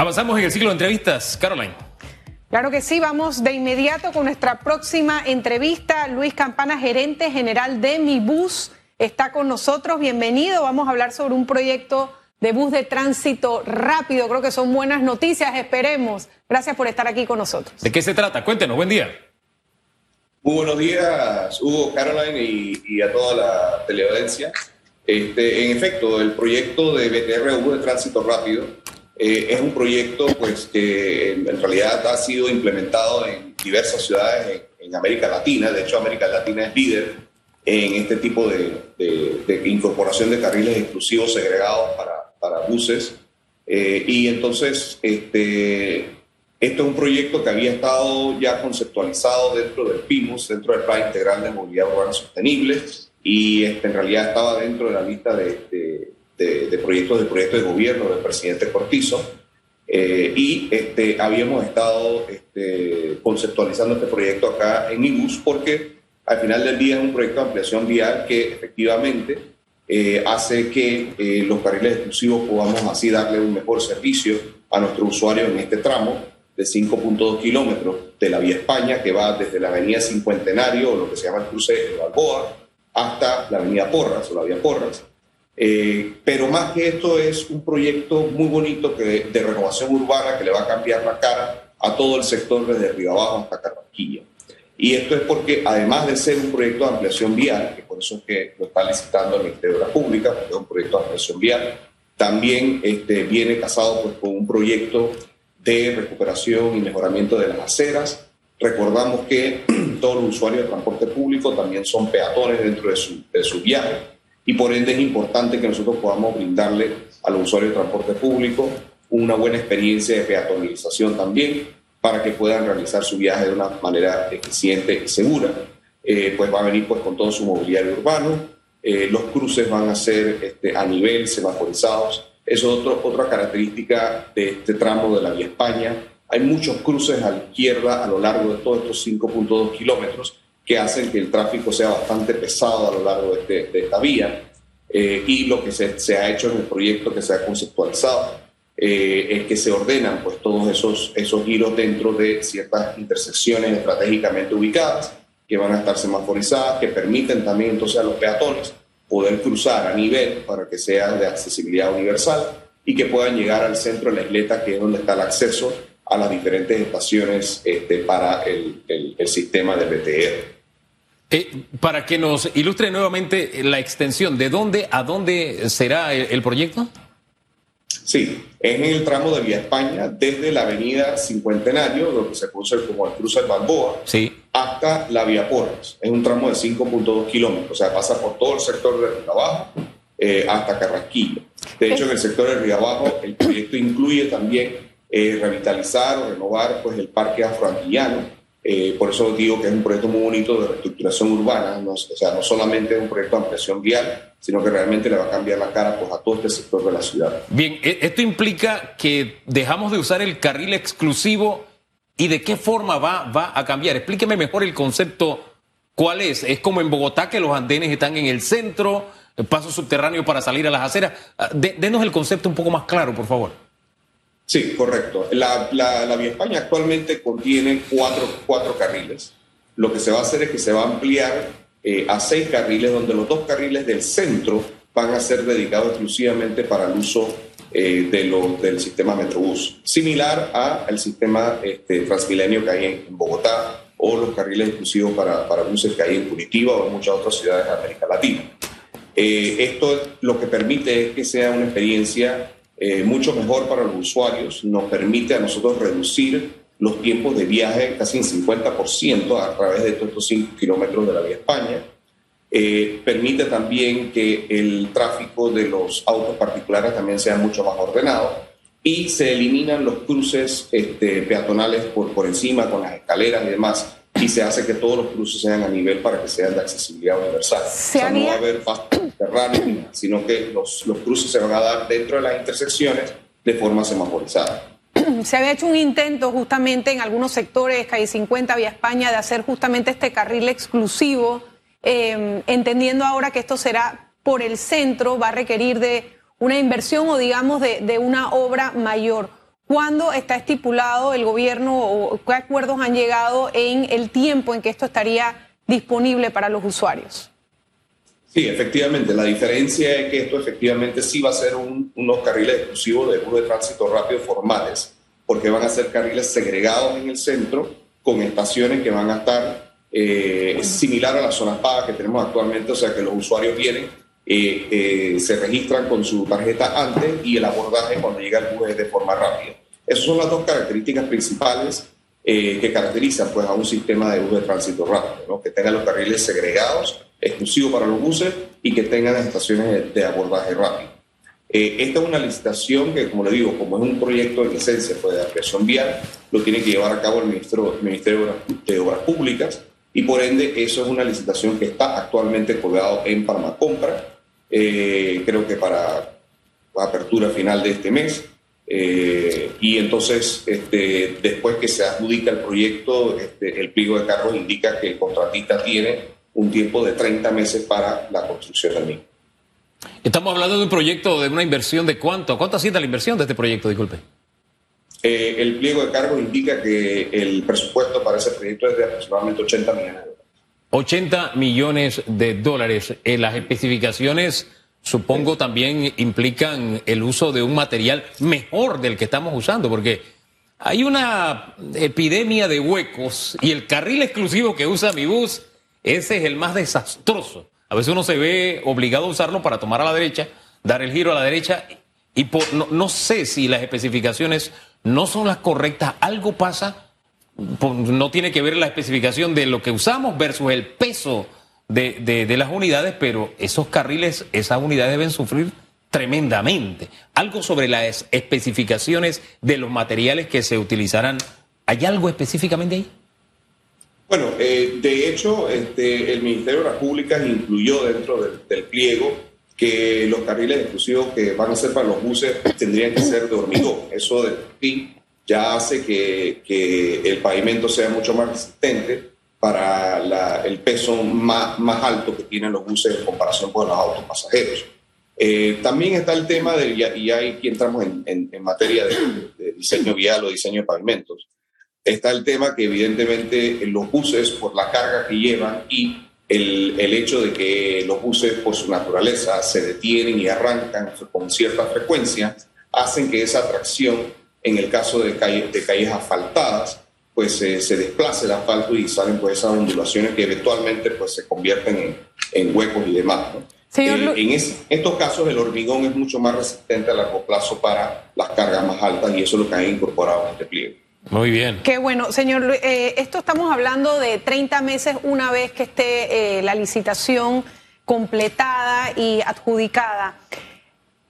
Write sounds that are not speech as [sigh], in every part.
Avanzamos en el ciclo de entrevistas. Caroline. Claro que sí, vamos de inmediato con nuestra próxima entrevista. Luis Campana, gerente general de Mi Bus, está con nosotros. Bienvenido. Vamos a hablar sobre un proyecto de bus de tránsito rápido. Creo que son buenas noticias, esperemos. Gracias por estar aquí con nosotros. ¿De qué se trata? Cuéntenos, buen día. Muy buenos días, Hugo, Caroline y, a toda la teleaudiencia. Este, en efecto, el proyecto de BTR Bus de Tránsito Rápido eh, es un proyecto pues, que en realidad ha sido implementado en diversas ciudades en, América Latina. De hecho, América Latina es líder en este tipo de, incorporación de carriles exclusivos segregados para, para buses. Eh, y entonces, este, esto es un proyecto que había estado ya conceptualizado dentro del PIMUS, dentro del Plan Integral de Movilidad Urbana Sostenible, y este, en realidad estaba dentro de la lista de de, proyectos del proyecto de gobierno del presidente Cortizo. Eh, y este, habíamos estado este, conceptualizando este proyecto acá en IBUS porque al final del día es un proyecto de ampliación vial que efectivamente eh, hace que eh, los carriles exclusivos podamos así darle un mejor servicio a nuestros usuarios en este tramo de 5.2 kilómetros de la vía España que va desde la avenida Cincuentenario o lo que se llama el cruce de Balboa hasta la avenida Porras o la vía Porras eh, pero más que esto es un proyecto muy bonito que, de renovación urbana que le va a cambiar la cara a todo el sector desde Río Abajo hasta Carranquilla. Y esto es porque además de ser un proyecto de ampliación vial, que por eso es que lo está licitando el Ministerio de la Pública, porque es un proyecto de ampliación vial, también este, viene casado pues, con un proyecto de recuperación y mejoramiento de las aceras. Recordamos que [clears throat] todos los usuarios de transporte público también son peatones dentro de su, de su viaje y por ende es importante que nosotros podamos brindarle a los usuarios de transporte público una buena experiencia de peatonalización también para que puedan realizar su viaje de una manera eficiente y segura. Eh, pues va a venir pues con todo su mobiliario urbano, eh, los cruces van a ser este, a nivel, semaforizados. Eso es otro, otra característica de este tramo de la Vía España. Hay muchos cruces a la izquierda a lo largo de todos estos 5.2 kilómetros que hacen que el tráfico sea bastante pesado a lo largo de, este, esta vía. Eh, y lo que se, se, ha hecho en el proyecto que se ha conceptualizado eh, es que se ordenan pues, todos esos, esos giros dentro de ciertas intersecciones estratégicamente ubicadas que van a estar semaforizadas, que permiten también entonces a los peatones poder cruzar a nivel para que sea de accesibilidad universal y que puedan llegar al centro de la isleta, que es donde está el acceso a las diferentes estaciones este, para el, el, el sistema de BTR. Eh, para que nos ilustre nuevamente la extensión, ¿de dónde a dónde será el, proyecto? Sí, es en el tramo de Vía España, desde la avenida Cincuentenario, donde se conoce como el cruce del Balboa, sí. hasta la Vía Porras. Es un tramo de 5.2 kilómetros, o sea, pasa por todo el sector de Río Abajo eh, hasta Carrasquillo. De hecho, en el sector de Río Abajo, el proyecto incluye también eh, revitalizar o renovar pues, el parque afroantillano, eh, por eso digo que es un proyecto muy bonito de reestructuración urbana, o sea, no solamente es un proyecto de ampliación vial, sino que realmente le va a cambiar la cara pues, a todo este sector de la ciudad. Bien, e, esto implica que dejamos de usar el carril exclusivo y de qué forma va, va a cambiar. Explíqueme mejor el concepto, ¿cuál es? ¿Es como en Bogotá que los andenes están en el centro, el paso subterráneo para salir a las aceras? Ah, denos el concepto un poco más claro, por favor. Sí, correcto. La, la, Vía España actualmente contiene cuatro, cuatro, carriles. Lo que se va a hacer es que se va a ampliar eh, a seis carriles, donde los dos carriles del centro van a ser dedicados exclusivamente para el uso eh, de del sistema Metrobús, similar al sistema este, Transmilenio que hay en, Bogotá o los carriles exclusivos para, para buses que hay en Curitiba o en muchas otras ciudades de América Latina. Eh, esto lo que permite es que sea una experiencia eh, mucho mejor para los usuarios, nos permite a nosotros reducir los tiempos de viaje casi en 50% a través de estos 5 kilómetros de la vía España. Eh, permite también que el tráfico de los autos particulares también sea mucho más ordenado y se eliminan los cruces este, peatonales por, por encima con las escaleras y demás y se hace que todos los cruces sean a nivel para que sean de accesibilidad universal. o sea, no va a haber pasos subterráneos, sino que los, los cruces se van a dar dentro de las intersecciones de forma semaforizada. [clears throat] Se había hecho un intento justamente en algunos sectores, calle 50, vía España, de hacer justamente este carril exclusivo, em, entendiendo ahora que esto será por el centro, va a requerir de una inversión o digamos de, de una obra mayor. ¿Cuándo está estipulado el gobierno o qué acuerdos han llegado en el tiempo en que esto estaría disponible para los usuarios? Sí, efectivamente. La diferencia es que esto efectivamente sí va a ser unos carriles exclusivos de bus de tránsito rápido formales, porque van a ser carriles segregados en el centro con estaciones que van a estar eh, similar a las zonas pagas que tenemos actualmente, o sea que los usuarios vienen, eh, eh, se registran con su tarjeta antes y el abordaje cuando llega el bus es de forma rápida. Esas son las dos características principales que caracterizan pues, a un sistema de bus de tránsito rápido, que tengan los carriles segregados, exclusivos para los buses y que tengan estaciones de abordaje rápido. esta es una licitación que, como le digo, como es un proyecto de licencia pues, de ampliación vial, lo tiene que llevar a cabo el Ministerio, Ministerio de Obras Públicas y por ende eso es una licitación que está actualmente colgado en Farmacompra, eh, creo que para apertura final de este mes. Eh, y entonces, este, después que se adjudica el proyecto, este, el pliego de cargos indica que el contratista tiene un tiempo de 30 meses para la construcción del mismo. Estamos hablando de un proyecto de una inversión de cuánto. ¿Cuánto asciende la inversión de este proyecto? Disculpe. Eh, el pliego de cargos indica que el presupuesto para ese proyecto es de aproximadamente 80 millones de dólares. 80 millones de dólares. en las especificaciones, supongo, también implican el uso de un material mejor del que estamos usando, porque hay una epidemia de huecos y el carril exclusivo que usa mi bus, ese es el más desastroso. A veces uno se ve obligado a usarlo para tomar a la derecha, dar el giro a la derecha y no sé si las especificaciones no son las correctas, algo pasa, no tiene que ver la especificación de lo que usamos versus el peso de, las unidades, pero esos carriles, esas unidades deben sufrir tremendamente. Algo sobre las especificaciones de los materiales que se utilizarán. ¿Hay algo específicamente ahí? Bueno, eh, de hecho, este, el Ministerio de las Públicas incluyó dentro del, pliego que los carriles exclusivos que van a ser para los buses tendrían que ser de hormigón. Eso de fin ya hace que, que, el pavimento sea mucho más resistente para el peso más, más, alto que tienen los buses en comparación con los autos pasajeros. Eh, también está el tema de, y aquí entramos en, en, materia de, de, diseño vial o diseño de pavimentos, está el tema que evidentemente los buses, por la carga que llevan y el, el, hecho de que los buses por su naturaleza se detienen y arrancan con cierta frecuencia, hacen que esa tracción, en el caso de, calles, de calles asfaltadas, pues se desplace el asfalto y salen pues esas ondulaciones que eventualmente pues se convierten en, en huecos y demás. Eh, en estos casos el hormigón es mucho más resistente a largo plazo para las cargas más altas y eso es lo que han incorporado en este pliego. Muy bien. Qué bueno, señor. Eh, esto estamos hablando de 30 meses una vez que esté eh, la licitación completada y adjudicada.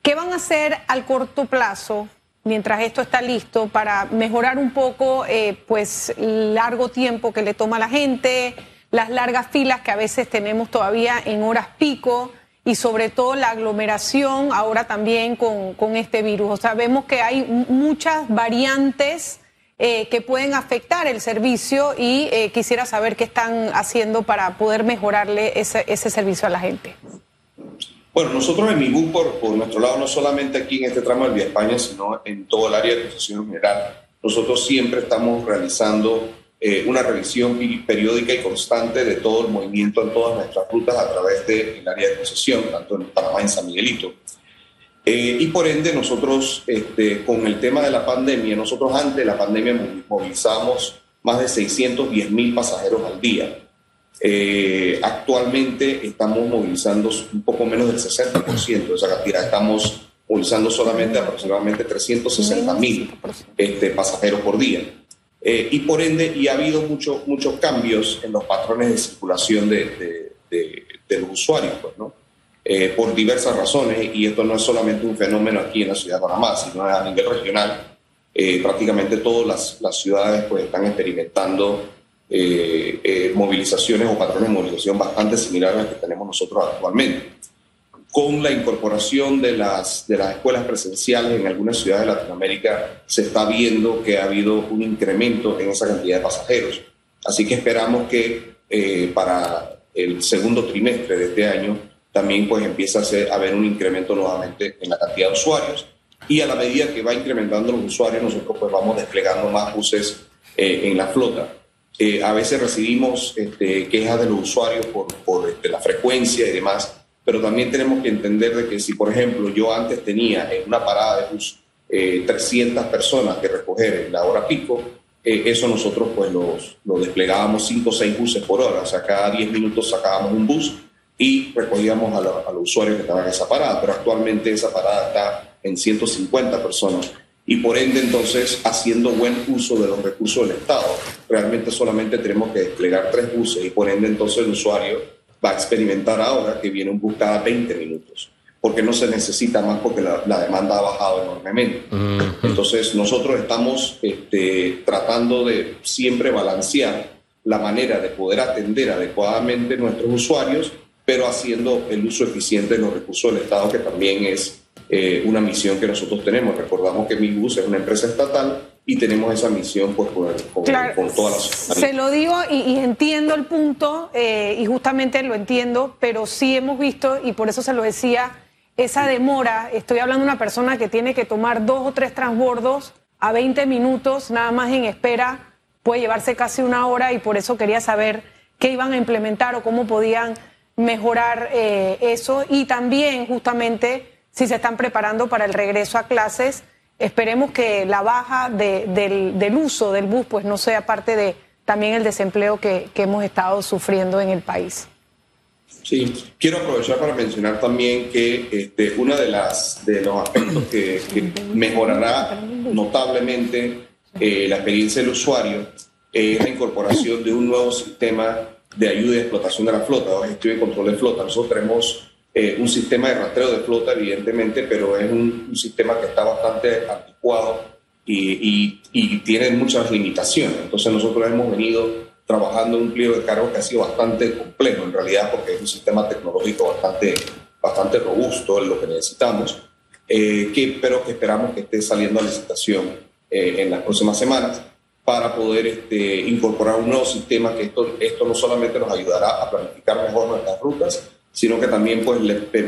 ¿Qué van a hacer al corto plazo mientras esto está listo para mejorar un poco, eh, pues, largo tiempo que le toma a la gente, las largas filas que a veces tenemos todavía en horas pico? y sobre todo la aglomeración ahora también con, con este virus. O sea, vemos que hay muchas variantes eh, que pueden afectar el servicio y eh, quisiera saber qué están haciendo para poder mejorarle ese, ese servicio a la gente. Bueno, nosotros en MIBU, por, por nuestro lado, no solamente aquí en este tramo del Vía España, sino en todo el área de concesión general, nosotros siempre estamos realizando eh, una revisión periódica y constante de todo el movimiento en todas nuestras rutas a través del área de concesión, tanto en Panamá en San Miguelito. Eh, y por ende, nosotros, este, con el tema de la pandemia, nosotros antes de la pandemia movilizamos más de 610 mil pasajeros al día. Eh, actualmente estamos movilizando un poco menos del 60% de esa cantidad. Estamos movilizando solamente aproximadamente 360 mil este, pasajeros por día. Eh, y por ende, y ha habido muchos muchos cambios en los patrones de circulación de, de, de, de los usuarios, pues, ¿no? Eh, por diversas razones, y esto no es solamente un fenómeno aquí en la ciudad de Panamá, sino a nivel regional. Eh, prácticamente todas las, las, ciudades pues, están experimentando eh, movilizaciones o patrones de movilización bastante similares a los que tenemos nosotros actualmente. Con la incorporación de las, de las escuelas presenciales en algunas ciudades de Latinoamérica, se está viendo que ha habido un incremento en esa cantidad de pasajeros. Así que esperamos que para el segundo trimestre de este año también pues empieza a, haber un incremento nuevamente en la cantidad de usuarios y a la medida que va incrementando los usuarios, nosotros pues vamos desplegando más buses eh, en la flota. Eh, a veces recibimos este, quejas de los usuarios por, por este, la frecuencia y demás, pero también tenemos que entender de que si, por ejemplo, yo antes tenía en una parada de bus 300 personas que recoger en la hora pico, eso nosotros pues los, lo desplegábamos 5 o 6 buses por hora, o sea, cada 10 minutos sacábamos un bus y recogíamos a, los usuarios que estaban en esa parada, pero actualmente esa parada está en 150 personas y por ende entonces haciendo buen uso de los recursos del Estado. Realmente solamente tenemos que desplegar tres buses y por ende entonces el usuario va a experimentar ahora que viene un bus cada 20 minutos, porque no se necesita más porque la, demanda ha bajado enormemente. Entonces nosotros estamos este, tratando de siempre balancear la manera de poder atender adecuadamente nuestros usuarios pero haciendo el uso eficiente de los recursos del Estado, que también es eh, una misión que nosotros tenemos. Recordamos que Minbus es una empresa estatal y tenemos esa misión pues, con, todas las... Se lo digo y, entiendo el punto, eh, y justamente lo entiendo, pero sí hemos visto, y por eso se lo decía, esa demora, estoy hablando de una persona que tiene que tomar dos o tres transbordos a 20 minutos, nada más en espera, puede llevarse casi una hora y por eso quería saber qué iban a implementar o cómo podían mejorar eh, eso. Y también justamente si se están preparando para el regreso a clases, esperemos que la baja del, uso del bus pues no sea parte de también el desempleo que, hemos estado sufriendo en el país. Sí, quiero aprovechar para mencionar también que este, uno de, de los aspectos que, mejorará notablemente eh, la experiencia del usuario es la incorporación de un nuevo sistema de ayuda y explotación de la flota, o gestión y control de flota. Nosotros tenemos eh, un sistema de rastreo de flota, evidentemente, pero es un, sistema que está bastante anticuado y, tiene muchas limitaciones. Entonces nosotros hemos venido trabajando en un pliego de cargos que ha sido bastante complejo, en realidad, porque es un sistema tecnológico bastante, bastante robusto en lo que necesitamos, eh, que, pero que esperamos que esté saliendo a licitación eh, en las próximas semanas para poder este, incorporar un nuevo sistema que esto, esto no solamente nos ayudará a planificar mejor nuestras rutas, sino que también pues,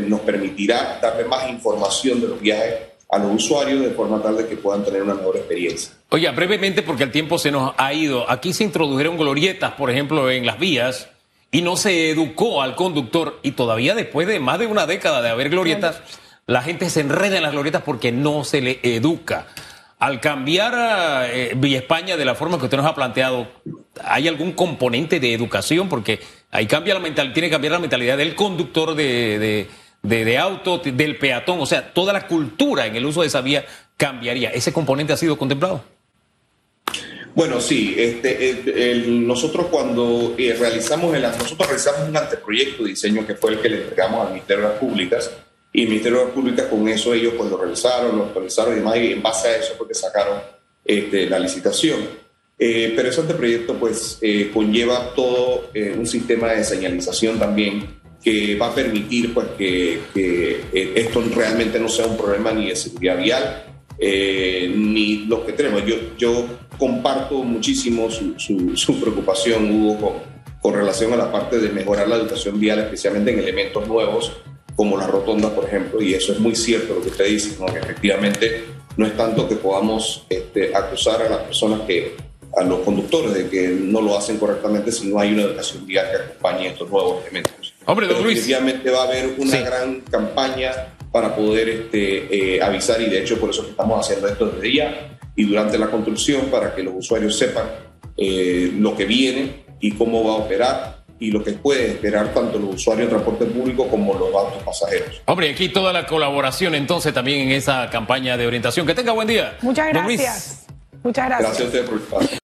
nos permitirá darle más información de los viajes a los usuarios de forma tal de que puedan tener una mejor experiencia. Oye, brevemente, porque el tiempo se nos ha ido, aquí se introdujeron glorietas, por ejemplo, en las vías, y no se educó al conductor, y todavía después de más de una década de haber glorietas, la gente se enreda en las glorietas porque no se le educa. Al cambiar eh, Villa España de la forma que usted nos ha planteado, ¿hay algún componente de educación? Porque ahí cambia la tiene que cambiar la mentalidad del conductor de, de, auto, del peatón, o sea, toda la cultura en el uso de esa vía cambiaría. ¿Ese componente ha sido contemplado? Bueno, sí. Este, nosotros cuando eh, realizamos el, nosotros realizamos un anteproyecto de diseño que fue el que le entregamos al Ministerio de las Públicas y el Ministerio de la Pública con eso ellos pues lo realizaron, lo actualizaron y demás, y en base a eso porque sacaron este, la licitación. Eh, pero ese anteproyecto pues eh, conlleva todo eh, un sistema de señalización también que va a permitir pues que, que esto realmente no sea un problema ni de seguridad vial ni lo que tenemos. Yo, yo comparto muchísimo su, su, su preocupación, Hugo, con, con relación a la parte de mejorar la educación vial, especialmente en elementos nuevos como la rotonda, por ejemplo, y eso es muy cierto lo que usted dice, que efectivamente no es tanto que podamos este, acusar a las personas que, a los conductores de que no lo hacen correctamente si no hay una educación vial que acompañe estos nuevos elementos. Hombre, don Luis. Efectivamente va a haber una gran campaña para poder este, eh, avisar y de hecho por eso que estamos haciendo esto desde ya y durante la construcción para que los usuarios sepan eh, lo que viene y cómo va a operar y lo que puede esperar tanto los usuarios de transporte público como los autos pasajeros. Hombre, aquí toda la colaboración entonces también en esa campaña de orientación. Que tenga buen día. Muchas gracias. Muchas gracias. Gracias a usted por el espacio.